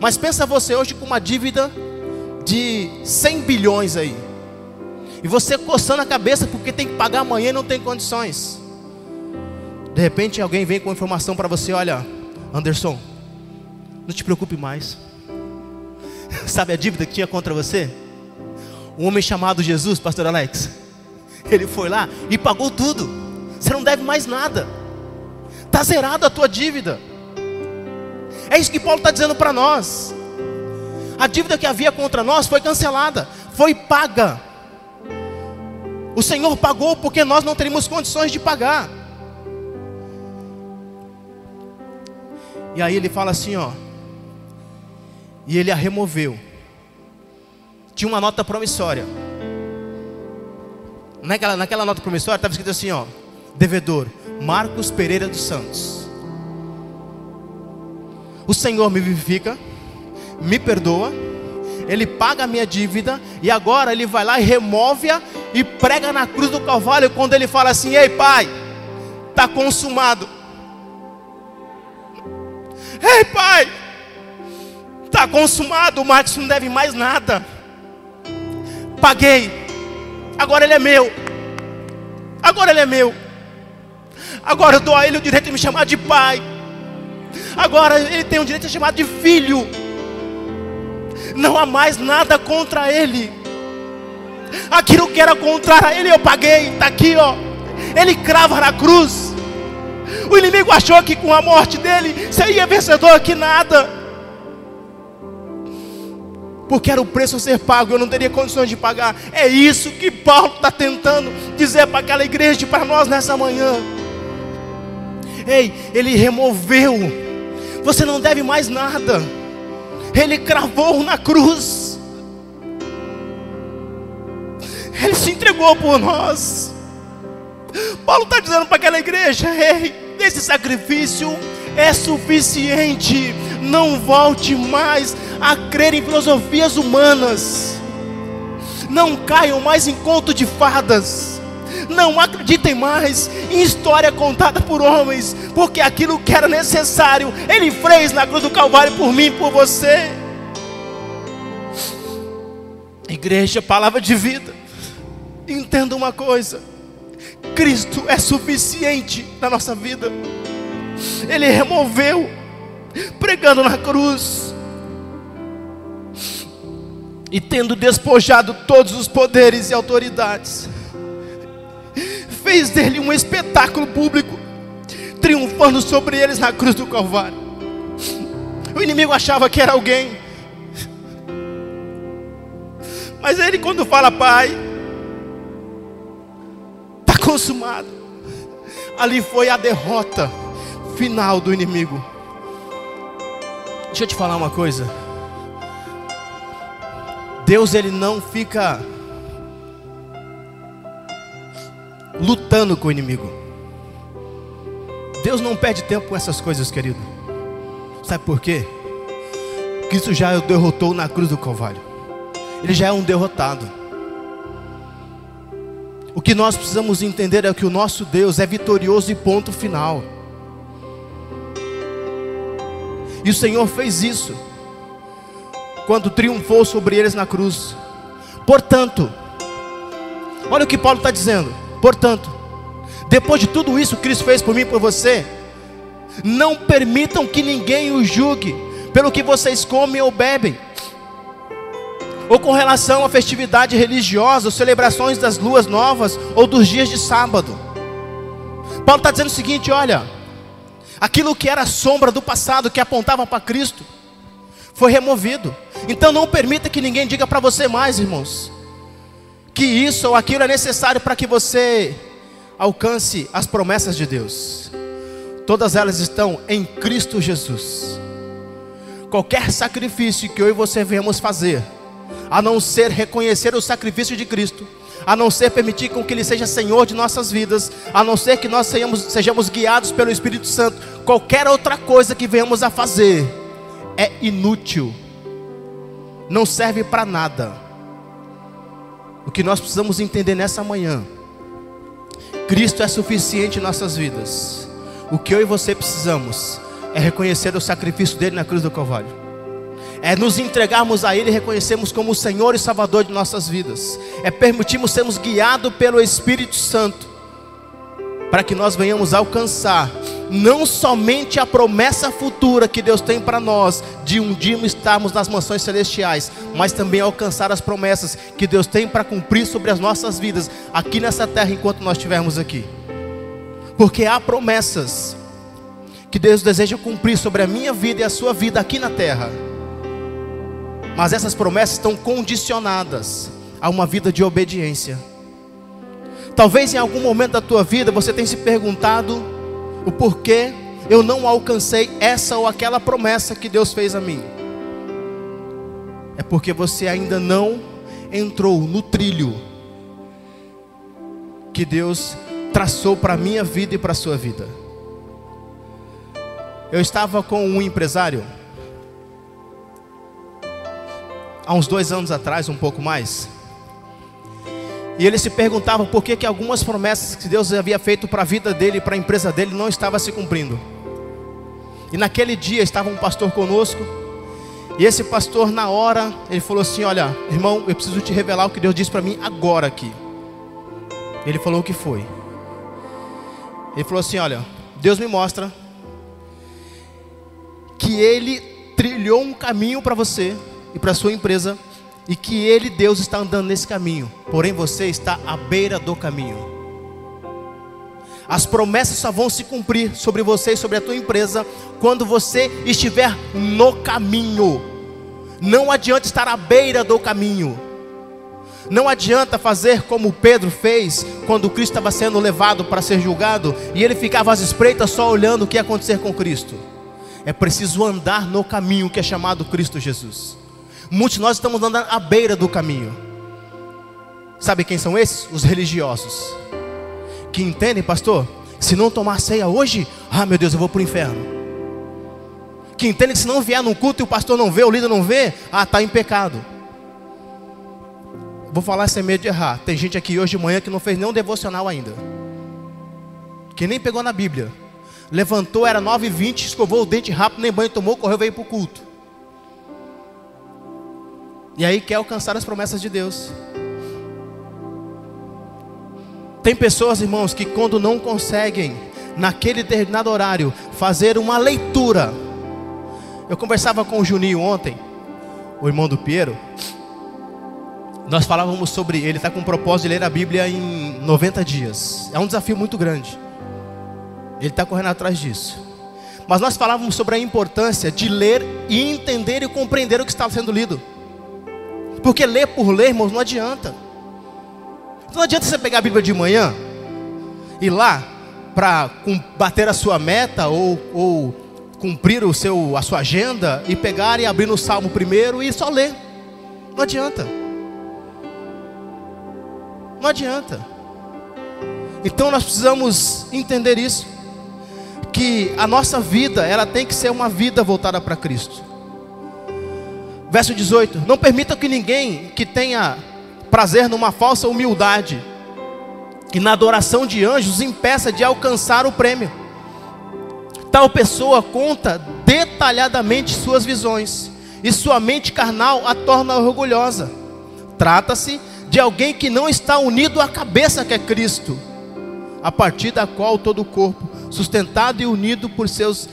Mas pensa você hoje com uma dívida de 100 bilhões aí. E você coçando a cabeça porque tem que pagar amanhã e não tem condições. De repente alguém vem com informação para você: olha, Anderson, não te preocupe mais. Sabe a dívida que tinha contra você? Um homem chamado Jesus, Pastor Alex. Ele foi lá e pagou tudo. Você não deve mais nada. Está zerada a tua dívida. É isso que Paulo está dizendo para nós. A dívida que havia contra nós foi cancelada, foi paga. O Senhor pagou porque nós não teríamos condições de pagar. E aí ele fala assim, ó. E ele a removeu. Tinha uma nota promissória. Naquela, naquela nota promissória estava escrito assim, ó. Devedor, Marcos Pereira dos Santos. O Senhor me vivifica, me perdoa, Ele paga a minha dívida, e agora Ele vai lá e remove-a e prega na cruz do Calvário, quando Ele fala assim: Ei, Pai, está consumado. Ei, Pai, está consumado, o Marcos não deve mais nada. Paguei, agora Ele é meu, agora Ele é meu. Agora eu dou a ele o direito de me chamar de pai. Agora ele tem o direito de chamado de filho. Não há mais nada contra ele. Aquilo que era contra ele eu paguei. Está aqui, ó. Ele crava na cruz. O inimigo achou que com a morte dele seria vencedor, que nada. Porque era o preço a ser pago, eu não teria condições de pagar. É isso que Paulo está tentando dizer para aquela igreja e para nós nessa manhã. Ei, ele removeu. Você não deve mais nada. Ele cravou na cruz. Ele se entregou por nós. Paulo está dizendo para aquela igreja: Ei, esse sacrifício é suficiente. Não volte mais a crer em filosofias humanas. Não caiam mais em conto de fadas. Não acreditem mais em história contada por homens, porque aquilo que era necessário, Ele fez na cruz do Calvário por mim e por você. Igreja, palavra de vida. Entenda uma coisa: Cristo é suficiente na nossa vida. Ele removeu, pregando na cruz, e tendo despojado todos os poderes e autoridades fez dele um espetáculo público, triunfando sobre eles na cruz do Calvário. O inimigo achava que era alguém, mas ele, quando fala, Pai, está consumado. Ali foi a derrota final do inimigo. Deixa eu te falar uma coisa. Deus ele não fica lutando com o inimigo. Deus não perde tempo com essas coisas, querido. Sabe por quê? Cristo já o derrotou na cruz do Calvário. Ele já é um derrotado. O que nós precisamos entender é que o nosso Deus é vitorioso e ponto final. E o Senhor fez isso quando triunfou sobre eles na cruz. Portanto, olha o que Paulo está dizendo. Portanto, depois de tudo isso que Cristo fez por mim e por você, não permitam que ninguém os julgue pelo que vocês comem ou bebem, ou com relação à festividade religiosa, ou celebrações das luas novas ou dos dias de sábado. Paulo está dizendo o seguinte: olha, aquilo que era sombra do passado, que apontava para Cristo, foi removido. Então não permita que ninguém diga para você mais, irmãos, que isso ou aquilo é necessário para que você alcance as promessas de Deus. Todas elas estão em Cristo Jesus. Qualquer sacrifício que eu e você venhamos fazer, a não ser reconhecer o sacrifício de Cristo, a não ser permitir com que Ele seja Senhor de nossas vidas, a não ser que nós sejamos, sejamos guiados pelo Espírito Santo, qualquer outra coisa que venhamos a fazer é inútil, não serve para nada o que nós precisamos entender nessa manhã: Cristo é suficiente em nossas vidas. O que eu e você precisamos é reconhecer o sacrifício dele na cruz do Calvário. É nos entregarmos a Ele e reconhecermos como o Senhor e Salvador de nossas vidas. É permitirmos sermos guiados pelo Espírito Santo. para que nós venhamos alcançar não somente a promessa futura que Deus tem para nós, de um dia estarmos nas mansões celestiais, mas também alcançar as promessas que Deus tem para cumprir sobre as nossas vidas, aqui nessa terra, enquanto nós estivermos aqui. Porque há promessas que Deus deseja cumprir sobre a minha vida e a sua vida aqui na terra, mas essas promessas estão condicionadas a uma vida de obediência. Talvez em algum momento da tua vida você tenha se perguntado o porquê eu não alcancei essa ou aquela promessa que Deus fez a mim. É porque você ainda não entrou no trilho que Deus traçou para a minha vida e para a sua vida. Eu estava com um empresário, há uns dois anos atrás, um pouco mais, e ele se perguntava por que, que algumas promessas que Deus havia feito para a vida dele para a empresa dele não estava se cumprindo. E naquele dia estava um pastor conosco, e esse pastor, na hora, ele falou assim: Olha, irmão, eu preciso te revelar o que Deus disse para mim agora aqui. Ele falou o que foi. Ele falou assim: Olha, Deus me mostra que Ele trilhou um caminho para você e para sua empresa e que Ele, Deus, está andando nesse caminho, porém você está à beira do caminho. As promessas só vão se cumprir sobre você e sobre a tua empresa quando você estiver no caminho. Não adianta estar à beira do caminho. Não adianta fazer como Pedro fez quando Cristo estava sendo levado para ser julgado e ele ficava às espreitas só olhando o que ia acontecer com Cristo. É preciso andar no caminho que é chamado Cristo Jesus. Muitos de nós estamos andando à beira do caminho. Sabe quem são esses? Os religiosos. Que entendem, pastor? Se não tomar ceia hoje, ah meu Deus, eu vou para o inferno. Que entendem que se não vier num culto e o pastor não vê, o líder não vê, ah, está em pecado. Vou falar sem medo de errar. Tem gente aqui hoje de manhã que não fez nenhum devocional ainda. Que nem pegou na Bíblia. Levantou, era 9h20, escovou o dente rápido, nem banho tomou, correu, veio para o culto. E aí quer alcançar as promessas de Deus. Tem pessoas, irmãos, que quando não conseguem, naquele determinado horário, fazer uma leitura. Eu conversava com o Juninho ontem, o irmão do Piero. Nós falávamos sobre ele está com o propósito de ler a Bíblia em 90 dias. É um desafio muito grande. Ele está correndo atrás disso. Mas nós falávamos sobre a importância de ler e entender e compreender o que está sendo lido. Porque ler por ler, irmãos, não adianta. Não adianta você pegar a Bíblia de manhã, ir lá para bater a sua meta ou, ou cumprir o seu, a sua agenda e pegar e abrir no Salmo primeiro e só ler. Não adianta. Não adianta. Então nós precisamos entender isso, que a nossa vida ela tem que ser uma vida voltada para Cristo. Verso 18: Não permita que ninguém que tenha prazer numa falsa humildade e na adoração de anjos impeça de alcançar o prêmio. Tal pessoa conta detalhadamente suas visões, e sua mente carnal a torna orgulhosa. Trata-se de alguém que não está unido à cabeça que é Cristo, a partir da qual todo o corpo, sustentado e unido por seus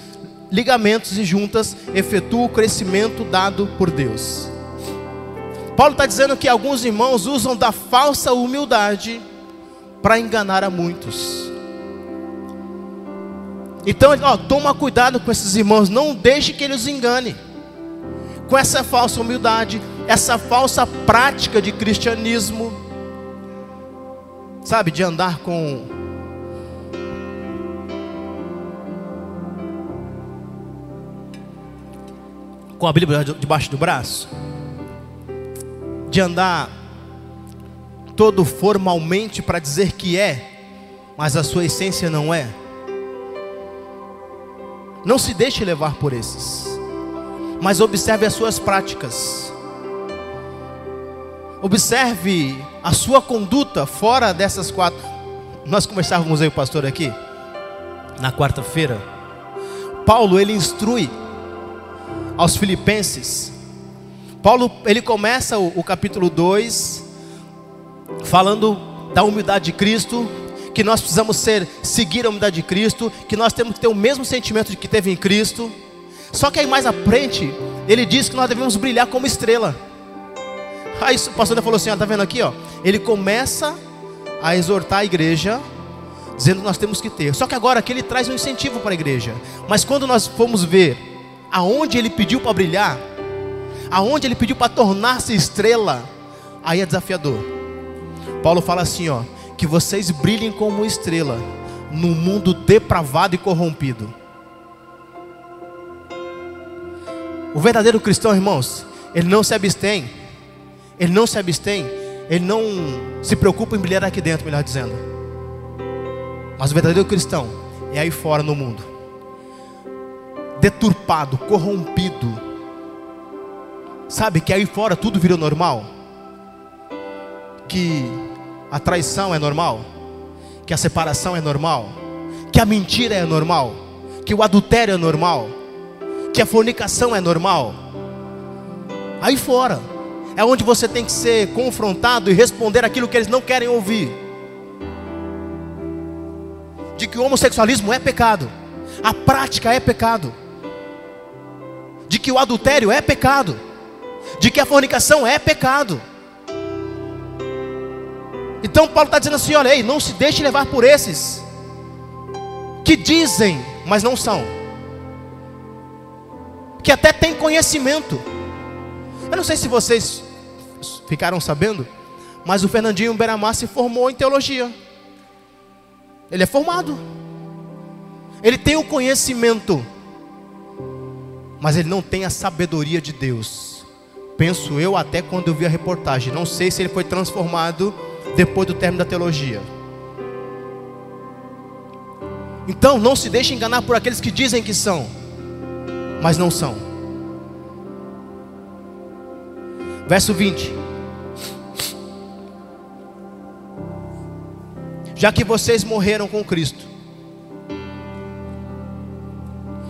ligamentos e juntas efetua o crescimento dado por Deus. Paulo está dizendo que alguns irmãos usam da falsa humildade para enganar a muitos. Então, ó, toma cuidado com esses irmãos, não deixe que eles engane. Com essa falsa humildade, essa falsa prática de cristianismo, sabe, de andar com com a Bíblia debaixo do braço? De andar todo formalmente para dizer que é, mas a sua essência não é? Não se deixe levar por esses, mas observe as suas práticas. Observe a sua conduta fora dessas quatro. Nós conversávamos aí, o pastor aqui, na quarta-feira. Paulo, ele instrui aos Filipenses. Paulo, ele começa o, o capítulo 2 falando da humildade de Cristo, que nós precisamos ser seguir a unidade de Cristo, que nós temos que ter o mesmo sentimento de que teve em Cristo. Só que aí mais à frente, ele diz que nós devemos brilhar como estrela. Aí o pastor falou assim: ó, tá vendo aqui, ó? Ele começa a exortar a igreja, dizendo que nós temos que ter. Só que agora aqui ele traz um incentivo para a igreja. Mas quando nós formos ver aonde ele pediu para brilhar, aonde ele pediu para tornar-se estrela, aí é desafiador. Paulo fala assim, ó, que vocês brilhem como estrela no mundo depravado e corrompido. O verdadeiro cristão, irmãos, ele não se abstém, ele não se abstém, ele não se preocupa em brilhar aqui dentro, melhor dizendo. Mas o verdadeiro cristão é aí fora no mundo, deturpado, corrompido. Sabe que aí fora tudo virou normal? Que a traição é normal, que a separação é normal, que a mentira é normal, que o adultério é normal, que a fornicação é normal. Aí fora é onde você tem que ser confrontado e responder aquilo que eles não querem ouvir. De que o homossexualismo é pecado, a prática é pecado, de que o adultério é pecado, de que a fornicação é pecado. Então Paulo está dizendo assim: olha aí, não se deixe levar por esses que dizem, mas não são, que até têm conhecimento. Eu não sei se vocês ficaram sabendo, mas o Fernandinho Beramar se formou em teologia. Ele é formado, ele tem o conhecimento, mas ele não tem a sabedoria de Deus. Penso eu até quando eu vi a reportagem. Não sei se ele foi transformado depois do término da teologia. Então, não se deixe enganar por aqueles que dizem que são, mas não são. Verso 20. Já que vocês morreram com Cristo,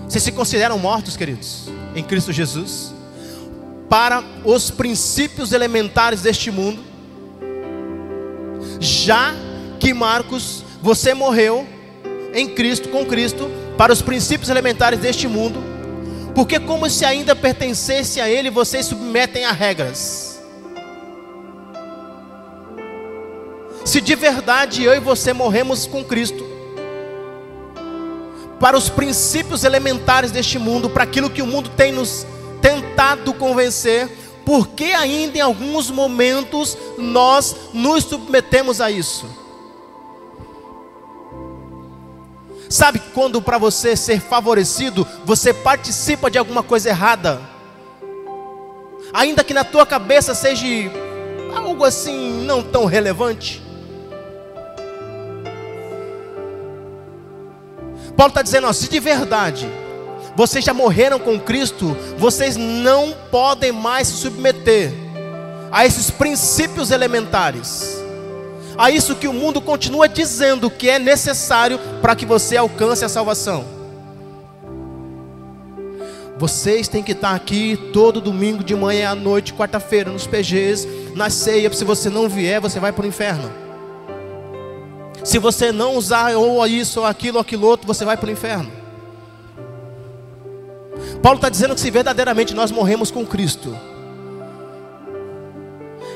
vocês se consideram mortos, queridos, em Cristo Jesus, para os princípios elementares deste mundo já que Marcos, você morreu em Cristo, com Cristo, para os princípios elementares deste mundo, porque como se ainda pertencesse a Ele, vocês submetem a regras. Se de verdade eu e você morremos com Cristo, para os princípios elementares deste mundo, para aquilo que o mundo tem nos tentado convencer, porque ainda em alguns momentos nós nos submetemos a isso. Sabe quando para você ser favorecido, você participa de alguma coisa errada? Ainda que na tua cabeça seja algo assim não tão relevante. Paulo está dizendo, ó, se de verdade vocês já morreram com Cristo, vocês não podem mais se submeter a esses princípios elementares, a isso que o mundo continua dizendo que é necessário para que você alcance a salvação. Vocês têm que estar aqui todo domingo de manhã à noite, quarta-feira, nos PGs, na ceia. Se você não vier, você vai para o inferno. Se você não usar ou isso, ou aquilo, ou aquilo outro, você vai para o inferno. Paulo está dizendo que se verdadeiramente nós morremos com Cristo,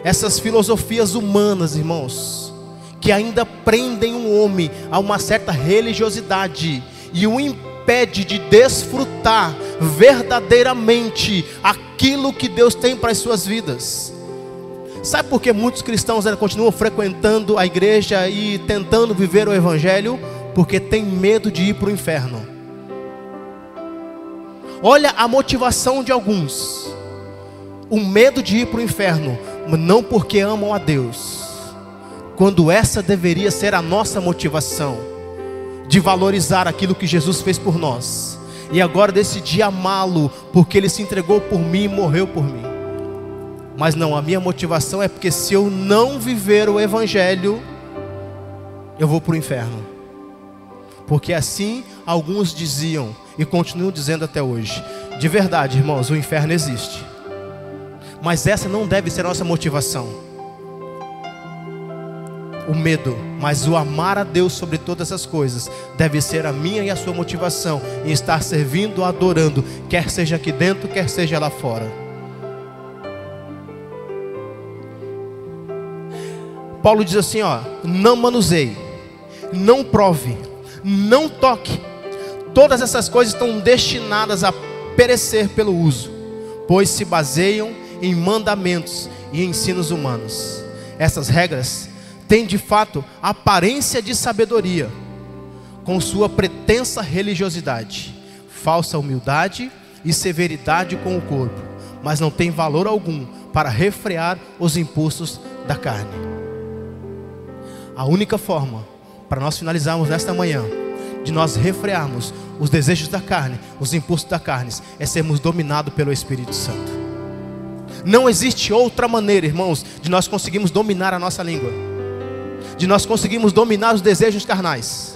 essas filosofias humanas, irmãos, que ainda prendem um homem a uma certa religiosidade e o impede de desfrutar verdadeiramente aquilo que Deus tem para as suas vidas. Sabe por que muitos cristãos continuam frequentando a igreja e tentando viver o evangelho? Porque tem medo de ir para o inferno. Olha a motivação de alguns: o medo de ir para o inferno, não porque amam a Deus, quando essa deveria ser a nossa motivação, de valorizar aquilo que Jesus fez por nós, e agora decidi amá-lo, porque ele se entregou por mim e morreu por mim. Mas não, a minha motivação é porque se eu não viver o Evangelho, eu vou para o inferno. Porque assim alguns diziam, e continuo dizendo até hoje. De verdade, irmãos, o inferno existe. Mas essa não deve ser a nossa motivação. o medo, mas o amar a Deus sobre todas as coisas deve ser a minha e a sua motivação em estar servindo, adorando, quer seja aqui dentro, quer seja lá fora. Paulo diz assim, ó, não manuseie, não prove, não toque. Todas essas coisas estão destinadas a perecer pelo uso, pois se baseiam em mandamentos e ensinos humanos. Essas regras têm de fato aparência de sabedoria, com sua pretensa religiosidade, falsa humildade e severidade com o corpo, mas não tem valor algum para refrear os impulsos da carne. A única forma para nós finalizarmos nesta manhã, de nós refrearmos os desejos da carne, os impulsos da carne, é sermos dominados pelo Espírito Santo. Não existe outra maneira, irmãos, de nós conseguirmos dominar a nossa língua, de nós conseguirmos dominar os desejos carnais.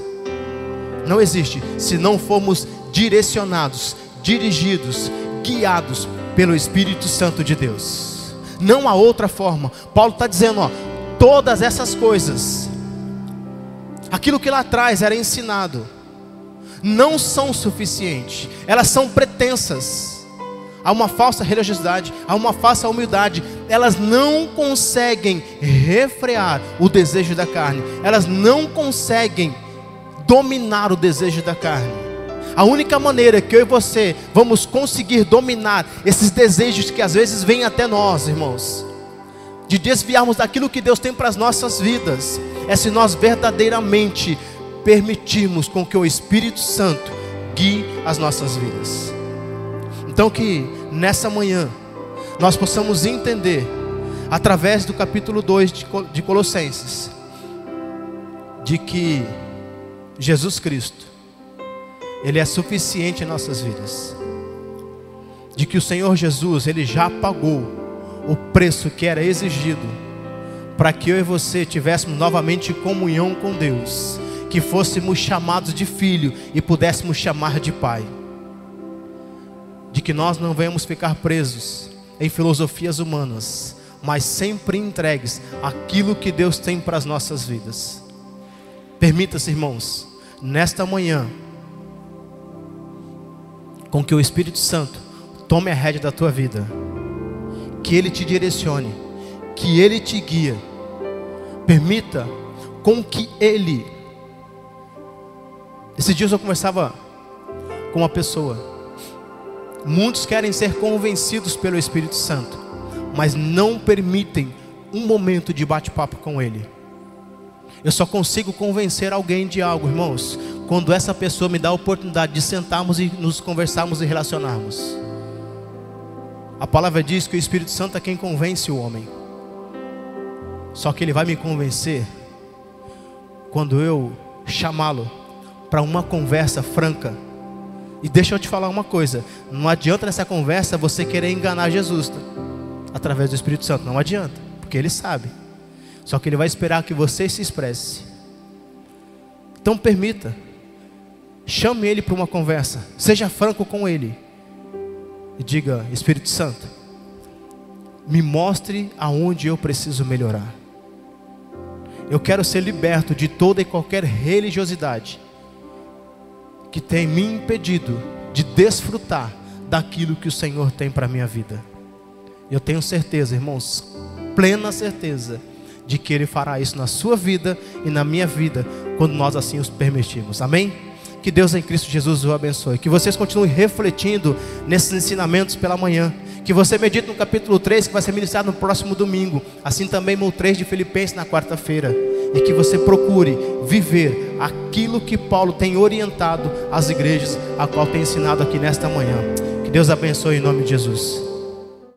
Não existe se não formos direcionados, dirigidos, guiados pelo Espírito Santo de Deus. Não há outra forma. Paulo está dizendo, ó, todas essas coisas, aquilo que lá atrás era ensinado, não são suficientes, elas são pretensas há uma falsa religiosidade, há uma falsa humildade. Elas não conseguem refrear o desejo da carne, elas não conseguem dominar o desejo da carne. A única maneira que eu e você vamos conseguir dominar esses desejos que às vezes vêm até nós, irmãos, de desviarmos daquilo que Deus tem para as nossas vidas, é se nós verdadeiramente permitirmos com que o Espírito Santo guie as nossas vidas. Então, que nessa manhã nós possamos entender, através do capítulo 2 de Colossenses, de que Jesus Cristo, Ele é suficiente em nossas vidas, de que o Senhor Jesus, Ele já pagou o preço que era exigido para que eu e você tivéssemos novamente comunhão com Deus, que fôssemos chamados de filho e pudéssemos chamar de pai de que nós não venhamos ficar presos em filosofias humanas, mas sempre entregues aquilo que Deus tem para as nossas vidas. Permita-se, irmãos, nesta manhã, com que o Espírito Santo tome a rédea da tua vida, que Ele te direcione, que Ele te guie, permita com que Ele. Esses dias eu conversava com uma pessoa, Muitos querem ser convencidos pelo Espírito Santo, mas não permitem um momento de bate-papo com Ele. Eu só consigo convencer alguém de algo, irmãos, quando essa pessoa me dá a oportunidade de sentarmos e nos conversarmos e relacionarmos. A palavra diz que o Espírito Santo é quem convence o homem. Só que ele vai me convencer quando eu chamá-lo para uma conversa franca e deixa eu te falar uma coisa: não adianta nessa conversa você querer enganar Jesus tá? através do Espírito Santo. Não adianta, porque Ele sabe. Só que Ele vai esperar que você se expresse. Então permita, chame Ele para uma conversa, seja franco com Ele e diga: Espírito Santo, me mostre aonde eu preciso melhorar. Eu quero ser liberto de toda e qualquer religiosidade que tem me impedido de desfrutar daquilo que o Senhor tem para a minha vida. Eu tenho certeza, irmãos, plena certeza, de que Ele fará isso na sua vida e na minha vida, quando nós assim os permitirmos. Amém? Que Deus em Cristo Jesus o abençoe. Que vocês continuem refletindo nesses ensinamentos pela manhã. Que você medite no capítulo 3, que vai ser ministrado no próximo domingo. Assim também no 3 de Filipenses na quarta-feira e que você procure viver aquilo que Paulo tem orientado às igrejas, a qual tem ensinado aqui nesta manhã. Que Deus abençoe em nome de Jesus.